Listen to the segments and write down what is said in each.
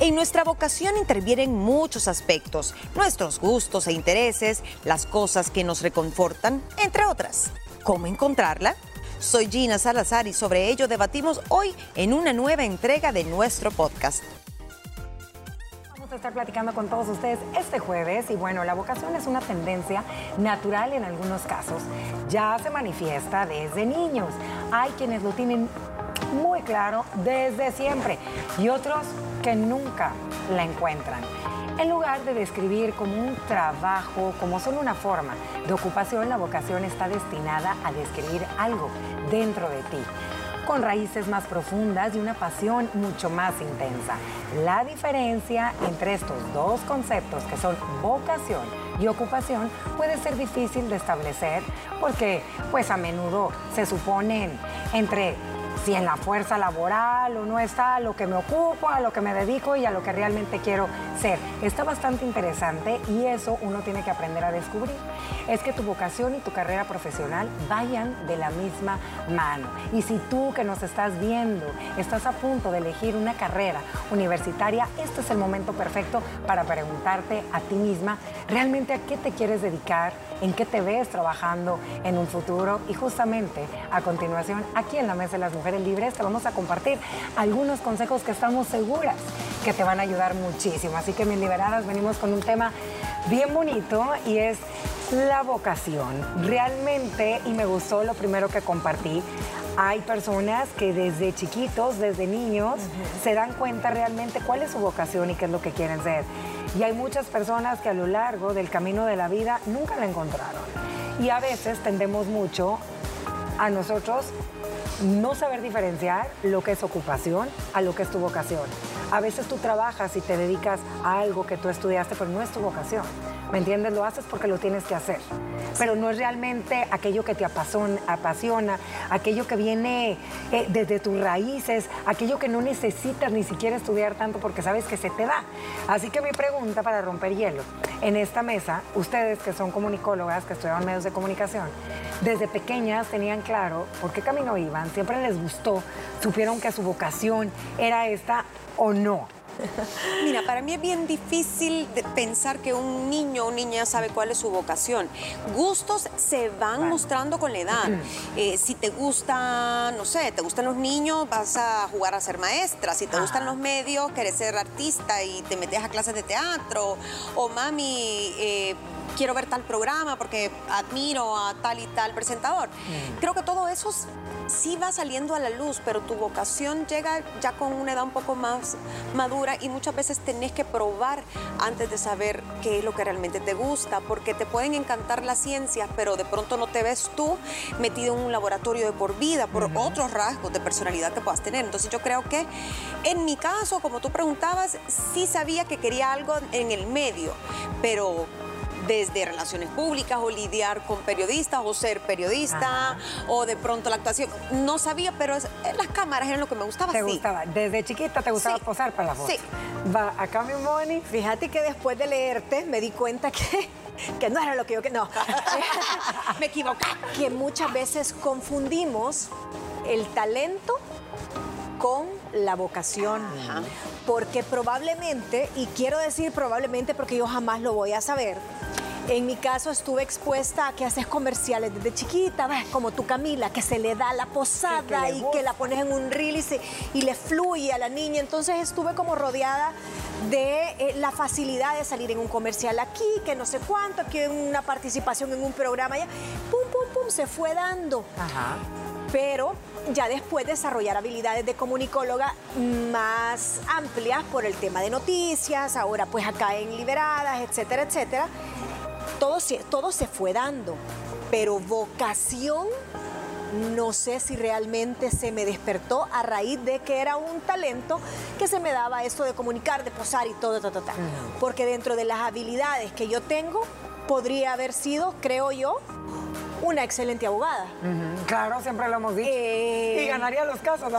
En nuestra vocación intervienen muchos aspectos, nuestros gustos e intereses, las cosas que nos reconfortan, entre otras. ¿Cómo encontrarla? Soy Gina Salazar y sobre ello debatimos hoy en una nueva entrega de nuestro podcast. Vamos a estar platicando con todos ustedes este jueves y bueno, la vocación es una tendencia natural en algunos casos. Ya se manifiesta desde niños. Hay quienes lo tienen muy claro desde siempre y otros que nunca la encuentran. En lugar de describir como un trabajo, como solo una forma de ocupación, la vocación está destinada a describir algo dentro de ti, con raíces más profundas y una pasión mucho más intensa. La diferencia entre estos dos conceptos, que son vocación y ocupación, puede ser difícil de establecer porque pues a menudo se suponen entre si en la fuerza laboral o no está lo que me ocupo, a lo que me dedico y a lo que realmente quiero ser. Está bastante interesante y eso uno tiene que aprender a descubrir. Es que tu vocación y tu carrera profesional vayan de la misma mano. Y si tú que nos estás viendo estás a punto de elegir una carrera universitaria, este es el momento perfecto para preguntarte a ti misma realmente a qué te quieres dedicar, en qué te ves trabajando en un futuro y justamente a continuación aquí en la Mesa de las Mujeres Libres te vamos a compartir algunos consejos que estamos seguras que te van a ayudar muchísimo. Así que mis liberadas venimos con un tema bien bonito y es la vocación. Realmente, y me gustó lo primero que compartí, hay personas que desde chiquitos, desde niños, se dan cuenta realmente cuál es su vocación y qué es lo que quieren ser. Y hay muchas personas que a lo largo del camino de la vida nunca la encontraron. Y a veces tendemos mucho a nosotros no saber diferenciar lo que es ocupación a lo que es tu vocación. A veces tú trabajas y te dedicas a algo que tú estudiaste, pero no es tu vocación. ¿Me entiendes? Lo haces porque lo tienes que hacer. Pero no es realmente aquello que te apasiona, aquello que viene eh, desde tus raíces, aquello que no necesitas ni siquiera estudiar tanto porque sabes que se te da. Así que mi pregunta para romper hielo, en esta mesa, ustedes que son comunicólogas, que estudiaban medios de comunicación, desde pequeñas tenían claro por qué camino iban, siempre les gustó, supieron que su vocación era esta o no. Mira, para mí es bien difícil pensar que un niño o niña sabe cuál es su vocación. Gustos se van mostrando con la edad. Eh, si te gusta, no sé, te gustan los niños, vas a jugar a ser maestra. Si te gustan los medios, quieres ser artista y te metes a clases de teatro. O mami, eh, quiero ver tal programa porque admiro a tal y tal presentador. Mm. Creo que todo eso sí va saliendo a la luz, pero tu vocación llega ya con una edad un poco más madura y muchas veces tenés que probar antes de saber qué es lo que realmente te gusta, porque te pueden encantar las ciencias, pero de pronto no te ves tú metido en un laboratorio de por vida, por otros rasgos de personalidad que puedas tener. Entonces yo creo que en mi caso, como tú preguntabas, sí sabía que quería algo en el medio, pero desde relaciones públicas o lidiar con periodistas o ser periodista o de pronto la actuación. No sabía, pero las cámaras eran lo que me gustaba. ¿Te gustaba? Desde chiquita te gustaba posar para la foto. Sí. Va, acá mi Moni. Fíjate que después de leerte me di cuenta que que no era lo que yo que no. me equivoqué. Que muchas veces confundimos el talento con la vocación. Porque probablemente, y quiero decir probablemente porque yo jamás lo voy a saber, en mi caso estuve expuesta a que haces comerciales desde chiquita, ¿ves? como tú Camila, que se le da la posada y que la pones en un reel y, le fluye a la niña. Entonces estuve como rodeada de eh, la facilidad de salir en un comercial aquí, que no sé cuánto, aquí en una participación en un programa allá. Pum, pum, pum, se fue dando. Ajá. Pero ya después desarrollar habilidades de comunicóloga más amplias por el tema de noticias, ahora pues acá en Liberadas, etcétera, etcétera todo, todo se fue dando, pero vocación no sé si realmente se me despertó a raíz de que era un talento que se me daba esto de comunicar, de posar y todo, todo, todo. Porque dentro de las habilidades que yo tengo, podría haber sido, creo yo, una excelente abogada. Claro, siempre lo hemos dicho. Eh, y ganaría los casos, la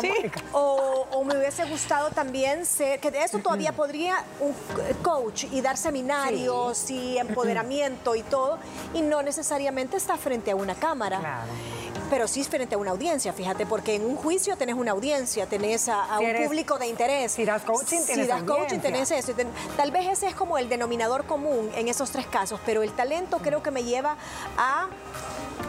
o, me hubiese gustado también ser, que de eso todavía podría un coach y dar seminarios y empoderamiento y todo, y no necesariamente estar frente a una cámara. Claro. pero sí frente a una audiencia, fíjate, porque en un juicio tenés una audiencia, tenés a, un público de interés. Si das coaching, tienes Si das coaching, tenés eso. Tal vez ese es como el denominador común en esos tres casos, pero el talento creo que me lleva a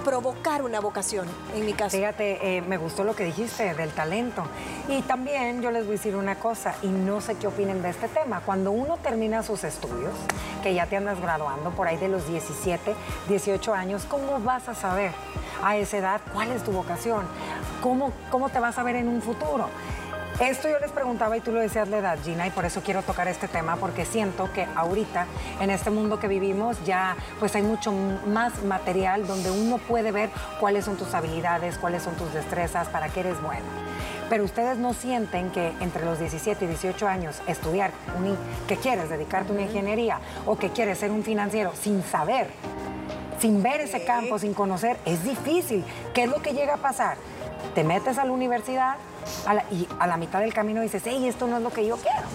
provocar una vocación, en mi caso. Fíjate, eh, me gustó lo que dijiste del talento. Y también yo les voy a decir una cosa, y no sé qué opinen de este tema. Cuando uno termina sus estudios, que ya te andas graduando por ahí de los 17, 18 años, ¿cómo vas a saber a esa edad cuál es tu vocación? ¿Cómo, cómo te vas a ver en un futuro? Esto yo les preguntaba y tú lo decías la edad, Gina, y por eso quiero tocar este tema, porque siento que ahorita, en este mundo que vivimos, ya pues hay mucho más material donde uno puede ver cuáles son tus habilidades, cuáles son tus destrezas, para qué eres bueno. Pero ustedes no sienten que entre los 17 y 18 años estudiar, que quieres dedicarte a una ingeniería o que quieres ser un financiero sin saber, sin ver ese campo, sin conocer, es difícil. ¿Qué es lo que llega a pasar? Te metes a la universidad, y a la mitad del camino dices, hey, esto no es lo que yo quiero.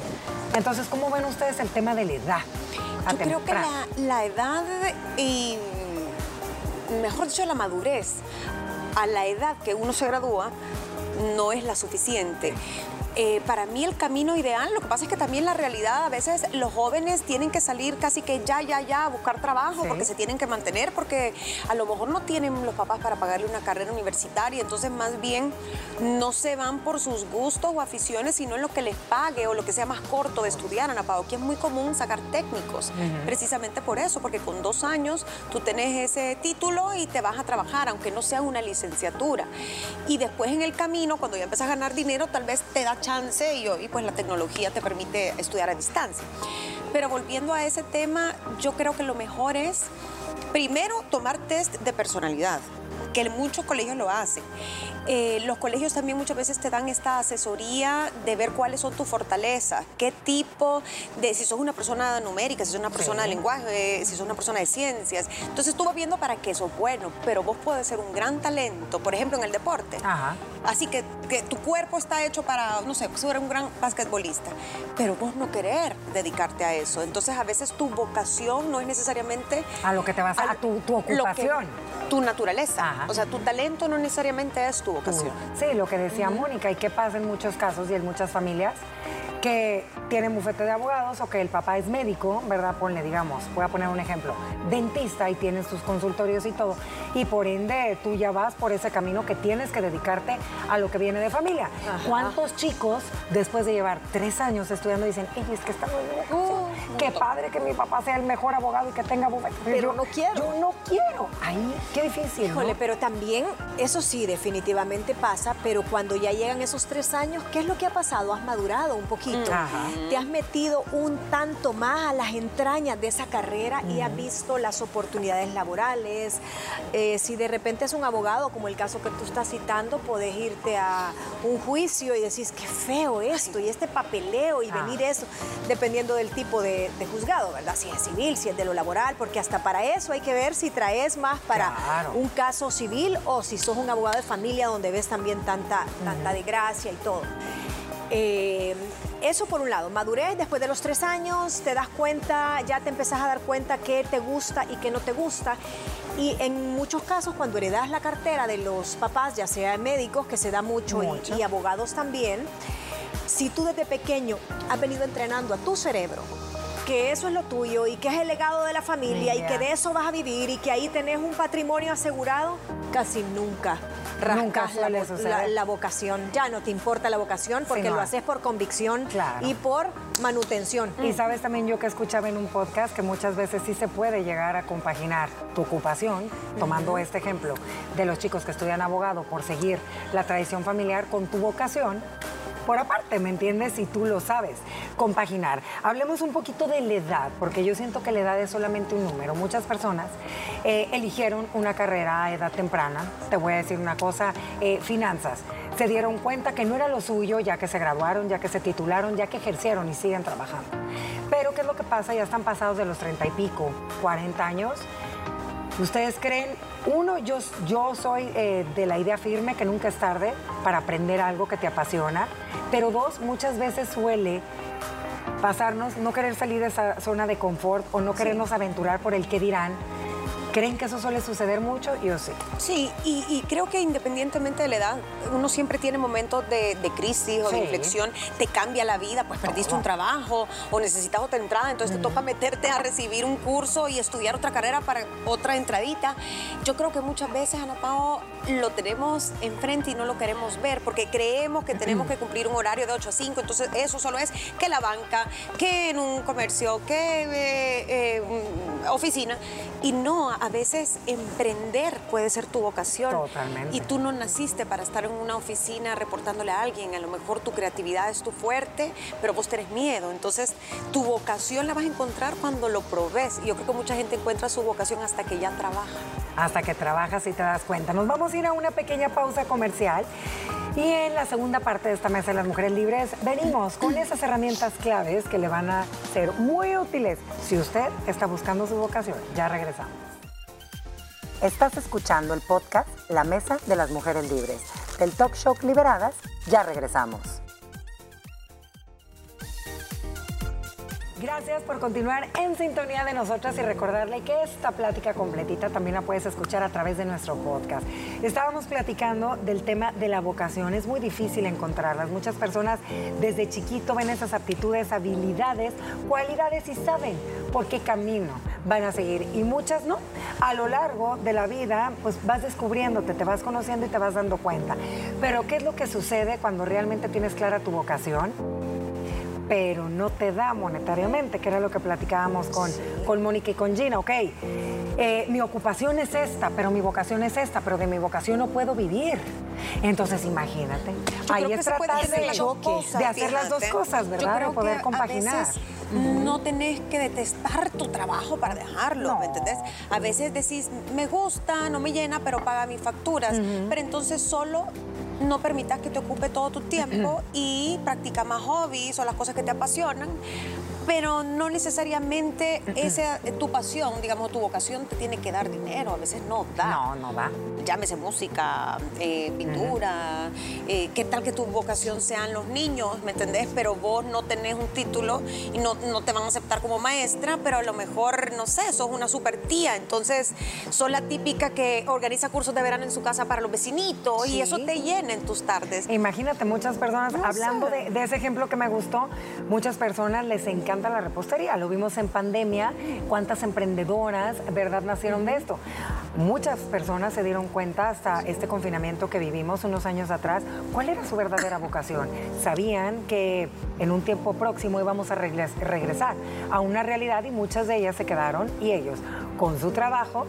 Entonces, ¿cómo ven ustedes el tema de la edad? Yo creo que la, edad y, mejor dicho, la madurez, a la edad que uno se gradúa, no es la suficiente. Eh, para mí el camino ideal, lo que pasa es que también la realidad, a veces los jóvenes tienen que salir casi que ya, ya, ya a buscar trabajo porque se tienen que mantener, porque a lo mejor no tienen los papás para pagarle una carrera universitaria, entonces más bien no se van por sus gustos o aficiones, sino en lo que les pague o lo que sea más corto de estudiar, Ana Pao, que es muy común sacar técnicos, precisamente por eso, porque con dos años tú tenés ese título y te vas a trabajar, aunque no sea una licenciatura. Y después en el camino, cuando ya empiezas a ganar dinero, tal vez te da chance y hoy pues la tecnología te permite estudiar a distancia. Pero volviendo a ese tema, yo creo que lo mejor es primero tomar test de personalidad que muchos colegios lo hacen. Eh, los colegios también muchas veces te dan esta asesoría de ver cuáles son tus fortalezas, qué tipo de, si sos una persona numérica, si sos una persona de lenguaje, si sos una persona de ciencias. Entonces tú vas viendo para qué sos bueno, pero vos puedes ser un gran talento, por ejemplo, en el deporte. Así que, que, tu cuerpo está hecho para, no sé, ser un gran basquetbolista, pero vos no querer dedicarte a eso. Entonces a veces tu vocación no es necesariamente... A lo que te vas a, a tu, tu ocupación. tu naturaleza. O sea, tu talento no necesariamente es tu vocación. Sí, lo que decía Mónica, y qué pasa en muchos casos y en muchas familias, que tienen bufete de abogados o que el papá es médico, ¿verdad? Ponle, digamos, voy a poner un ejemplo, dentista y tienes sus consultorios y todo. Y por ende tú ya vas por ese camino que tienes que dedicarte a lo que viene de familia. ¿Cuántos chicos, después de llevar tres años estudiando, dicen, es que está muy bien, qué padre que mi papá sea el mejor abogado y que tenga bufete? Pero yo, no quiero. Yo no quiero. Ahí, qué difícil. Híjole, pero también, eso sí, definitivamente pasa, pero cuando ya llegan esos tres años, ¿qué es lo que ha pasado? Has madurado un poquito te has metido un tanto más a las entrañas de esa carrera y has visto las oportunidades laborales. Eh, si de repente es un abogado, como el caso que tú estás citando, podés irte a un juicio y decís, qué feo esto, y este papeleo, y ah. venir eso, dependiendo del tipo de, juzgado, ¿verdad? Si es civil, si es de lo laboral, porque hasta para eso hay que ver si traes más para un caso civil o si sos un abogado de familia donde ves también tanta, tanta desgracia y todo. Eh, eso por un lado, madurez después de los tres años, te das cuenta, ya te empezás a dar cuenta qué te gusta y qué no te gusta. Y en muchos casos, cuando heredas la cartera de los papás, ya sea médicos, que se da mucho, Y, y abogados también, si tú desde pequeño has venido entrenando a tu cerebro, que eso es lo tuyo y que es el legado de la familia y que de eso vas a vivir y que ahí tenés un patrimonio asegurado, casi nunca rascas la, vocación. Ya no te importa la vocación porque lo haces por convicción y por manutención. Y sabes también yo que escuchaba en un podcast que muchas veces sí se puede llegar a compaginar tu ocupación, tomando este ejemplo de los chicos que estudian abogado por seguir la tradición familiar con tu vocación por aparte, ¿me entiendes? Si tú lo sabes compaginar. Hablemos un poquito de la edad, porque yo siento que la edad es solamente un número. Muchas personas eh, eligieron una carrera a edad temprana. Te voy a decir una cosa, eh, finanzas. Se dieron cuenta que no era lo suyo, ya que se graduaron, ya que se titularon, ya que ejercieron y siguen trabajando. Pero ¿qué es lo que pasa? Ya están pasados de los 30 y pico, 40 años. ¿Ustedes creen uno, yo, yo soy eh, de la idea firme que nunca es tarde para aprender algo que te apasiona, pero dos, muchas veces suele pasarnos no querer salir de esa zona de confort o no querernos aventurar por el que dirán ¿Creen que eso suele suceder mucho? Yo sí. Sí, y, creo que independientemente de la edad, uno siempre tiene momentos de, crisis o de inflexión, te cambia la vida, pues perdiste un trabajo o necesitas otra entrada, entonces te toca meterte a recibir un curso y estudiar otra carrera para otra entradita. Yo creo que muchas veces, Ana Pao, lo tenemos enfrente y no lo queremos ver porque creemos que tenemos que cumplir un horario de 8 a 5, entonces eso solo es que la banca, que en un comercio, que eh, eh, oficina. Y no, a veces emprender puede ser tu vocación. Totalmente. Y tú no naciste para estar en una oficina reportándole a alguien. A lo mejor tu creatividad es tu fuerte, pero vos tenés miedo. Entonces, tu vocación la vas a encontrar cuando lo probes. Y yo creo que mucha gente encuentra su vocación hasta que ya trabaja. Hasta que trabajas y te das cuenta. Nos vamos a ir a una pequeña pausa comercial. Y en la segunda parte de esta mesa de las mujeres libres venimos con esas herramientas claves que le van a ser muy útiles si usted está buscando su vocación. Ya regresamos. Estás escuchando el podcast La Mesa de las Mujeres Libres. Del Talk Show Liberadas, ya regresamos. Gracias por continuar en sintonía de nosotras y recordarle que esta plática completita también la puedes escuchar a través de nuestro podcast. Estábamos platicando del tema de la vocación. Es muy difícil encontrarlas. Muchas personas desde chiquito ven esas aptitudes, habilidades, cualidades y saben por qué camino van a seguir. Y muchas no. A lo largo de la vida, pues vas descubriéndote, te vas conociendo y te vas dando cuenta. Pero ¿qué es lo que sucede cuando realmente tienes clara tu vocación? Pero no te da monetariamente, que era lo que platicábamos con, con Mónica y con Gina. Ok, eh, mi ocupación es esta, pero mi vocación es esta, pero de mi vocación no puedo vivir. Entonces, imagínate. Ahí es tratar de, de, hacer las dos cosas, ¿verdad? de poder compaginar. No tenés que detestar tu trabajo para dejarlo, ¿me entendés? A veces decís, me gusta, no me llena, pero paga mis facturas. Pero entonces solo no permitas que te ocupe todo tu tiempo y practica más hobbies o las cosas que te apasionan pero no necesariamente esa, tu pasión, digamos, tu vocación te tiene que dar dinero, a veces no da. No, no da. Llámese música, eh, pintura, eh, qué tal que tu vocación sean los niños, ¿me entendés? Pero vos no tenés un título y no, no te van a aceptar como maestra, pero a lo mejor, no sé, sos una super tía, entonces sos la típica que organiza cursos de verano en su casa para los vecinitos y eso te llena en tus tardes. Imagínate, muchas personas, hablando de, de ese ejemplo que me gustó, muchas personas les encanta la repostería. Lo vimos en pandemia, cuántas emprendedoras, ¿verdad?, nacieron de esto. Muchas personas se dieron cuenta hasta este confinamiento que vivimos unos años atrás, cuál era su verdadera vocación. Sabían que en un tiempo próximo íbamos a regresar a una realidad y muchas de ellas se quedaron y ellos con su trabajo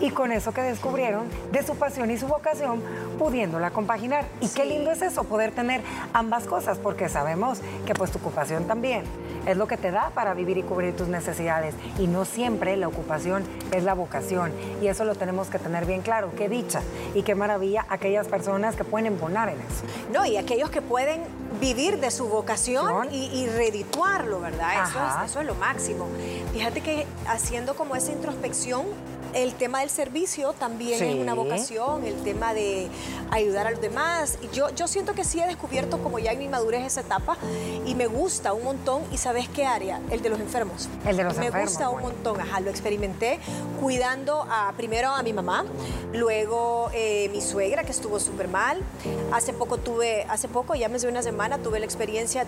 y con eso que descubrieron de su pasión y su vocación, pudiéndola compaginar. Y qué lindo es eso, poder tener ambas cosas, porque sabemos que pues tu ocupación también es lo que te da para vivir y cubrir tus necesidades. Y no siempre la ocupación es la vocación. Y eso lo tenemos que tener bien claro. Qué dicha y qué maravilla aquellas personas que pueden embonar en eso. No, y aquellos que pueden vivir de su vocación y, y redituarlo, ¿verdad? Eso es, eso es lo máximo. Fíjate que haciendo como esa introspección, el tema del servicio también es una vocación, el tema de ayudar a los demás. Yo, yo siento que sí he descubierto como ya en mi madurez esa etapa y me gusta un montón. ¿Y sabes qué área? El de los enfermos. El de los me enfermos. Me gusta un montón, ajá, lo experimenté cuidando a, primero a mi mamá, luego eh, mi suegra que estuvo súper mal. Hace poco tuve, hace poco, ya me una semana, tuve la experiencia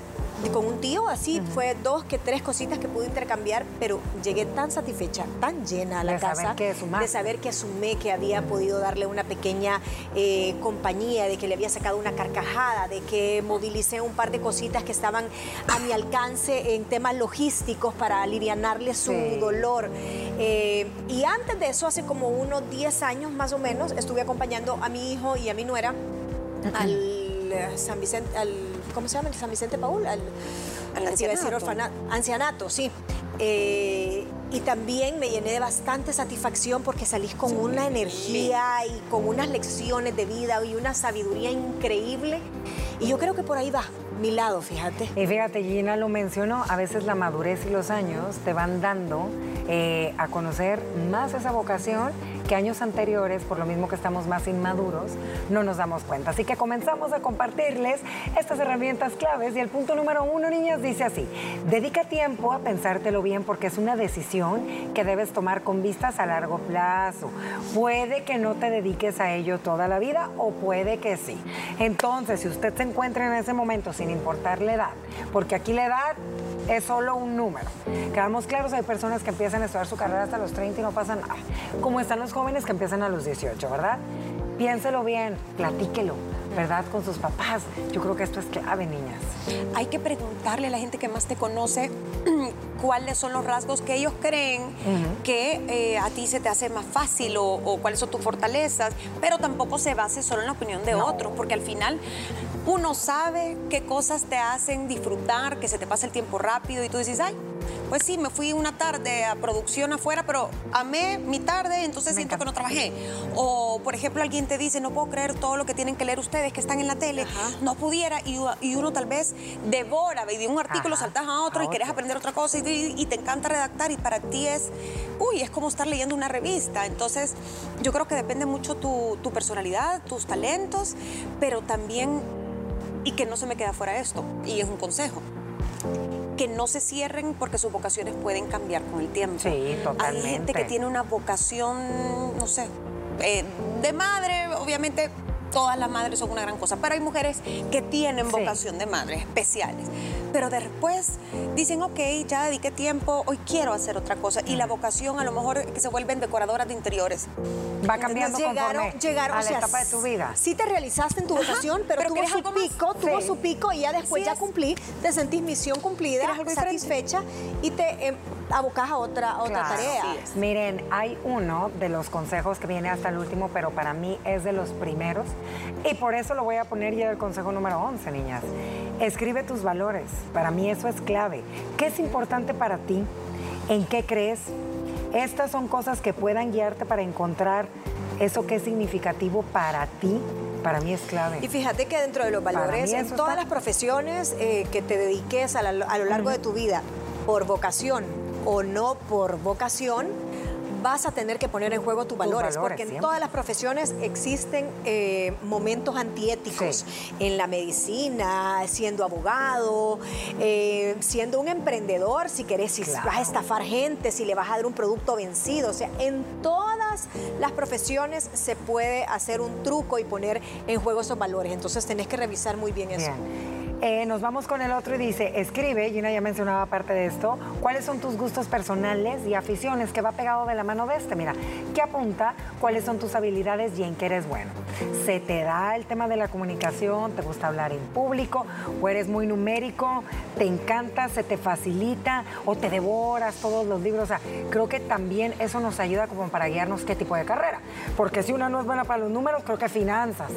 con un tío, así fue dos que tres cositas que pude intercambiar, pero llegué tan satisfecha, tan llena a la casa de saber que asumé que había podido darle una pequeña eh, compañía, de que le había sacado una carcajada, de que movilicé un par de cositas que estaban a mi alcance en temas logísticos para alivianarle su dolor. Eh, y antes de eso, hace como unos 10 años más o menos, estuve acompañando a mi hijo y a mi nuera al eh, San Vicente, al, ¿cómo se llama? El San Vicente Paul, al, ancianato. ancianato, sí. Eh, y también me llené de bastante satisfacción porque salís con una energía y con unas lecciones de vida y una sabiduría increíble. Y yo creo que por ahí va mi lado, fíjate. Y fíjate, Gina lo mencionó, a veces la madurez y los años te van dando eh, a conocer más esa vocación que años anteriores, por lo mismo que estamos más inmaduros, no nos damos cuenta. Así que comenzamos a compartirles estas herramientas claves y el punto número uno, niñas, dice así, dedica tiempo a pensártelo bien porque es una decisión que debes tomar con vistas a largo plazo. Puede que no te dediques a ello toda la vida o puede que sí. Entonces, si usted se encuentra en ese momento sin importar la edad, porque aquí la edad es solo un número. Quedamos claros, hay personas que empiezan a estudiar su carrera hasta los 30 y no pasa nada. Como están los jóvenes que empiezan a los 18, ¿verdad? Piénselo bien, platíquelo, ¿verdad? Con sus papás. Yo creo que esto es clave, niñas. Hay que preguntarle a la gente que más te conoce cuáles son los rasgos que ellos creen que eh, a ti se te hace más fácil o, cuáles son tus fortalezas, pero tampoco se base solo en la opinión de otros, porque al final uno sabe qué cosas te hacen disfrutar, que se te pasa el tiempo rápido y tú dices, ay, pues sí, me fui una tarde a producción afuera, pero amé mi tarde, entonces siento que no trabajé. O, por ejemplo, alguien te dice, no puedo creer todo lo que tienen que leer ustedes que están en la tele, no pudiera, y, uno tal vez devora, y de un artículo saltas a otro y quieres aprender otra cosa y, te encanta redactar y para ti es, uy, es como estar leyendo una revista. Entonces, yo creo que depende mucho tu, tu personalidad, tus talentos, pero también, y que no se me queda fuera esto, y es un consejo que no se cierren porque sus vocaciones pueden cambiar con el tiempo. Sí, totalmente. Hay gente que tiene una vocación, no sé, eh, de madre, obviamente todas las madres son una gran cosa, pero hay mujeres que tienen vocación de madre, especiales. Pero después dicen, ok, ya dediqué tiempo, hoy quiero hacer otra cosa. Y la vocación a lo mejor que se vuelven decoradoras de interiores. Va cambiando llegaron, llegaron, a la etapa de tu vida. Sí te realizaste en tu vocación, pero, tuvo su pico, tuvo su pico y ya después ya cumplí, te sentís misión cumplida, satisfecha y te em, abocás a otra, otra tarea. Miren, hay uno de los consejos que viene hasta el último, pero para mí es de los primeros. Y por eso lo voy a poner ya el consejo número 11, niñas. Escribe tus valores. Para mí eso es clave. ¿Qué es importante para ti? ¿En qué crees? Estas son cosas que puedan guiarte para encontrar eso que es significativo para ti para mí es clave. Y fíjate que dentro de los valores, en todas las profesiones eh, que te dediques a, lo largo de tu vida, por vocación o no por vocación, vas a tener que poner en juego tus, valores, porque en todas las profesiones existen eh, momentos antiéticos. En la medicina, siendo abogado, eh, siendo un emprendedor, si querés, si vas a estafar gente, si le vas a dar un producto vencido. O sea, en todas las profesiones se puede hacer un truco y poner en juego esos valores. Entonces tenés que revisar muy bien, bien. eso. Eh, nos vamos con el otro y dice, escribe, Gina ya mencionaba parte de esto, cuáles son tus gustos personales y aficiones, que va pegado de la mano de este, mira, que apunta cuáles son tus habilidades y en qué eres bueno. ¿Se te da el tema de la comunicación? ¿Te gusta hablar en público? ¿O eres muy numérico? ¿Te encanta? ¿Se te facilita? ¿O te devoras todos los libros? O sea, creo que también eso nos ayuda como para guiarnos qué tipo de carrera. Porque si una no es buena para los números, creo que finanzas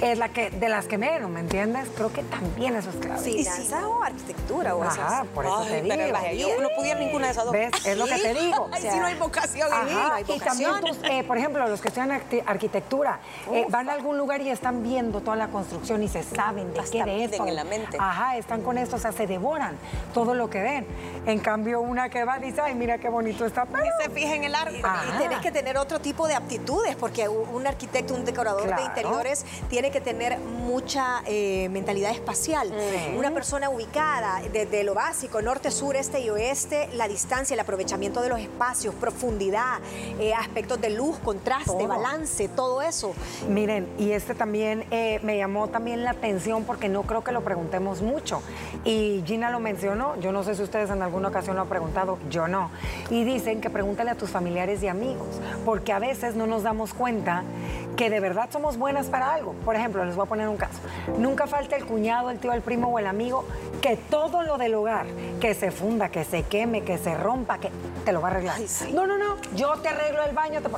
es la que, de las que menos, ¿me entiendes? Creo que también eso es clave. Sí, sí. o arquitectura o Ajá, por eso te digo. yo no pudiera ninguna de esas dos. ¿Ves? Es lo que te digo. Ay, si no hay vocación en mí, no hay vocación. Y también, eh, por ejemplo, los que estudian arquitectura, eh, van a algún lugar y están viendo toda la construcción y se saben de qué de esto. en la mente. Ajá, están con esto, o sea, se devoran todo lo que ven. En cambio, una que va dice, ay, mira qué bonito está. Y se fija en el arte. Y tienes que tener otro tipo de aptitudes, porque un arquitecto, un decorador de interiores, tiene que tener mucha eh, mentalidad espacial. Una persona ubicada desde lo básico, norte, sur, este y oeste, la distancia, el aprovechamiento de los espacios, profundidad, eh, aspectos de luz, contraste, balance, todo eso. Miren, y este también eh, me llamó también la atención porque no creo que lo preguntemos mucho. Y Gina lo mencionó, yo no sé si ustedes en alguna ocasión lo han preguntado, yo no. Y dicen que pregúntale a tus familiares y amigos, porque a veces no nos damos cuenta que de verdad somos buenas para algo. Por ejemplo, les voy a poner un caso. Nunca falta el cuñado, el tío, el primo o el amigo que todo lo del hogar, que se funda, que se queme, que se rompa, que te lo va a arreglar. No, no, no, yo te arreglo el baño. Te...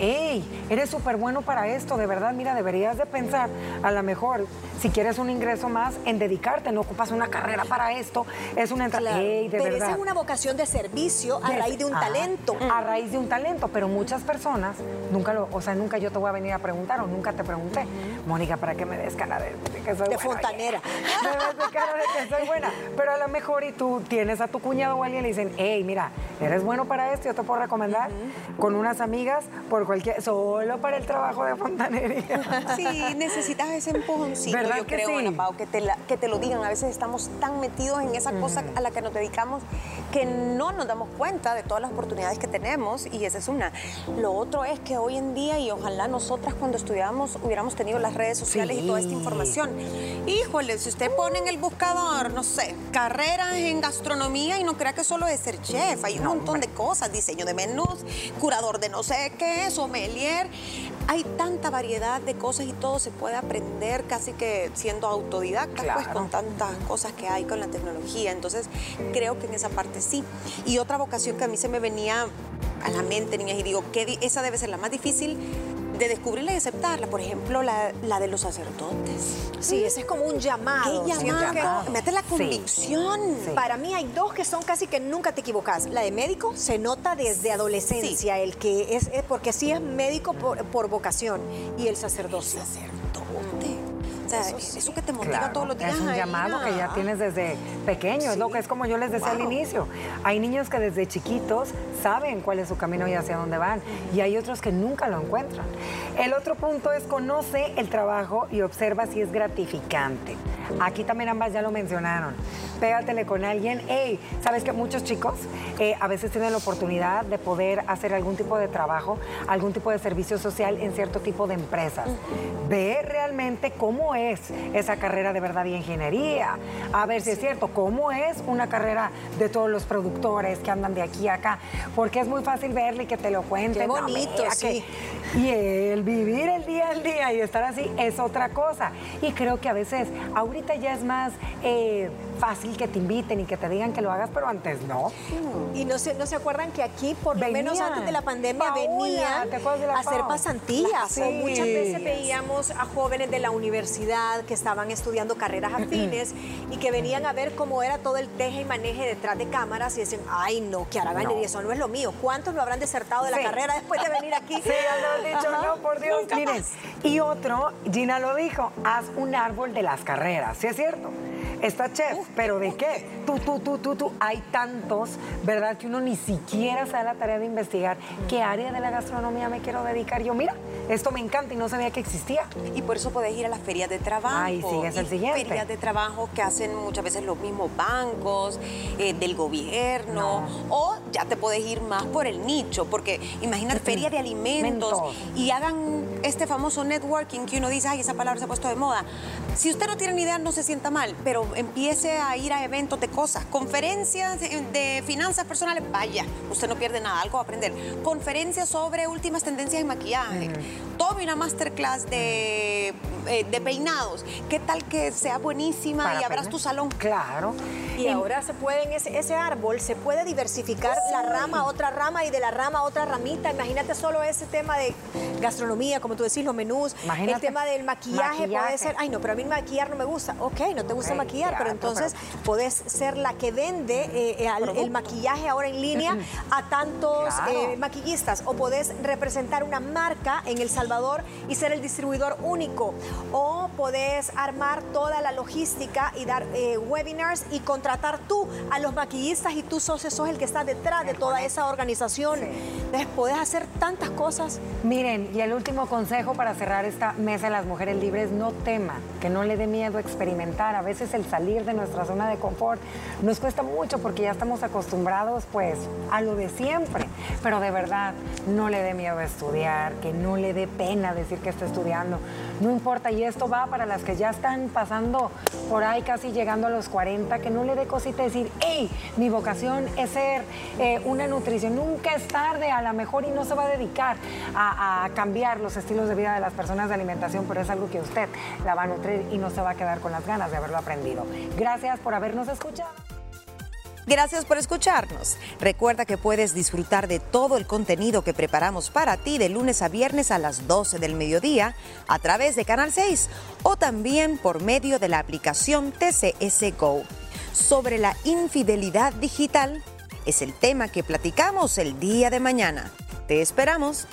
¡Ey! Eres súper bueno para esto, de verdad. Mira, deberías de pensar, a lo mejor, si quieres un ingreso más, en dedicarte. No ocupas una carrera para esto. Es una entrada. ¡Ey! De pero esa es una vocación de servicio a raíz de un talento. A raíz de un talento, pero muchas personas, nunca lo, o sea, nunca yo te voy a venir a preguntar o nunca te pregunté, Mónica, amiga, para que me des cara de, que soy De buena. fontanera. Me des cara de que soy buena. Pero a lo mejor y tú tienes a tu cuñado o alguien y le dicen, hey, mira, eres bueno para esto, yo te puedo recomendar con unas amigas por cualquier, solo para el trabajo de fontanería. Sí, necesitas ese empujoncito, ¿Verdad yo que creo, sí? Ana que te, la- que te lo digan. A veces estamos tan metidos en esa cosa a la que nos dedicamos que no nos damos cuenta de todas las oportunidades que tenemos y esa es una. Lo otro es que hoy en día, y ojalá nosotras cuando estudiábamos hubiéramos tenido las redes sociales y toda esta Sí. información. Híjole, si usted pone en el buscador, no sé, carreras en gastronomía y no crea que solo es ser chef, hay un montón de cosas, diseño de menús, curador de no sé qué, sommelier. Hay tanta variedad de cosas y todo se puede aprender casi que siendo autodidacta, pues con tantas cosas que hay con la tecnología. Entonces, creo que en esa parte sí. Y otra vocación que a mí se me venía a la mente, niñas, y digo, que esa debe ser la más difícil de descubrirla y aceptarla. Por ejemplo, la, la de los sacerdotes. Sí, ese es como un llamado. ¿Qué Siento que- llamado? Mete la convicción. Sí. Para mí hay dos que son casi que nunca te equivocas. La de médico se nota desde adolescencia, el que es, es- porque sí es médico por, por vocación y el sacerdocio. Sacerdote. O sea, eso, que te motiva Claro, todos los días. Es un llamado que ya tienes desde pequeño, es lo que es como yo les decía al Wow. inicio. Hay niños que desde chiquitos saben cuál es su camino y hacia dónde van, y hay otros que nunca lo encuentran. El otro punto es conoce el trabajo y observa si es gratificante. Aquí también ambas ya lo mencionaron. Pégatele con alguien. Hey, sabes que muchos chicos eh, a veces tienen la oportunidad de poder hacer algún tipo de trabajo, algún tipo de servicio social en cierto tipo de empresas. Ve realmente cómo es esa carrera de verdad y ingeniería. A ver si es cierto, cómo es una carrera de todos los productores que andan de aquí a acá. Porque es muy fácil verle y que te lo cuenten. Qué No, bonito, mira, sí. Y el vivir el día al día y estar así es otra cosa. Y creo que a veces, ahorita ya es más eh, fácil que te inviten y que te digan que lo hagas, pero antes no. Y no se, no se acuerdan que aquí, por lo menos antes de la pandemia, venían ¿te acuerdas de la a hacer pasantías. Sí. O muchas veces veíamos a jóvenes de la universidad que estaban estudiando carreras afines y que venían a ver cómo era todo el teje y maneje detrás de cámaras y decían, ay no, que harán No. y eso no es lo mío. ¿Cuántos lo habrán desertado de la Sí. carrera después de venir aquí? Sí, dicho, Ajá. no, por Dios. Miren, y otro, Gina lo dijo, haz un árbol de las carreras, ¿sí es cierto? Está chef, pero ¿de qué? Tú, tú, tú, tú, tú. Hay tantos, ¿verdad? Que uno ni siquiera se da la tarea de investigar qué área de la gastronomía me quiero dedicar. Yo, mira, esto me encanta y no sabía que existía. Y por eso puedes ir a las ferias de trabajo. Ay, sí, es el siguiente. Ferias de trabajo que hacen muchas veces los mismos bancos, eh, del gobierno, o ya te puedes ir más por el nicho, porque imagínate feria de alimentos Alimentos. y hagan este famoso networking que uno dice, ay, esa palabra se ha puesto de moda. Si usted no tiene ni idea, no se sienta mal, pero empiece a ir a eventos de cosas, conferencias de, finanzas personales, vaya, usted no pierde nada, algo va a aprender. Conferencias sobre últimas tendencias en maquillaje. Tome una masterclass de, eh, de peinados. ¿Qué tal que sea buenísima Para y abras peinar. tu salón? Claro. Y ahora se pueden, ese, ese árbol se puede diversificar la rama a otra rama y de la rama a otra ramita. Imagínate solo ese tema de gastronomía, como tú decís, los menús, el Imagínate. tema del maquillaje, Maquillaje. puede ser, ay no, pero a mí maquillar no me gusta. Ok, no te gusta maquillar, pero entonces puedes ser la que vende eh, eh, al- el maquillaje ahora en línea a tantos Claro. eh, maquillistas. O podés representar una marca en El Salvador y ser el distribuidor único. O podés armar toda la logística y dar eh, webinars y contratar tú a los maquillistas y tú sos, sos el que está detrás de toda esa organización. Entonces podés hacer tantas cosas. Miren, y el último consejo para cerrar esta mesa de las mujeres libres, no tema, que no le dé miedo experimentar. A veces el salir de nuestra zona de confort nos cuesta mucho porque ya estamos acostumbrados pues a lo de siempre. Pero de verdad, no le dé miedo estudiar, que no le dé pena decir que está estudiando. No importa, y esto va para las que ya están pasando por ahí casi llegando a los 40, que no le dé cosita decir, hey, mi vocación es ser eh, una nutrición. Nunca es tarde, a lo mejor, y no se va a dedicar a, a cambiar los estilos de vida de las personas de alimentación, pero es algo que usted la va a nutrir y no se va a quedar con las ganas de haberlo aprendido. Gracias por habernos escuchado. Gracias por escucharnos. Recuerda que puedes disfrutar de todo el contenido que preparamos para ti de lunes a viernes a las 12 del mediodía a través de Canal 6 o también por medio de la aplicación TCS Go. Sobre la infidelidad digital es el tema que platicamos el día de mañana. Te esperamos.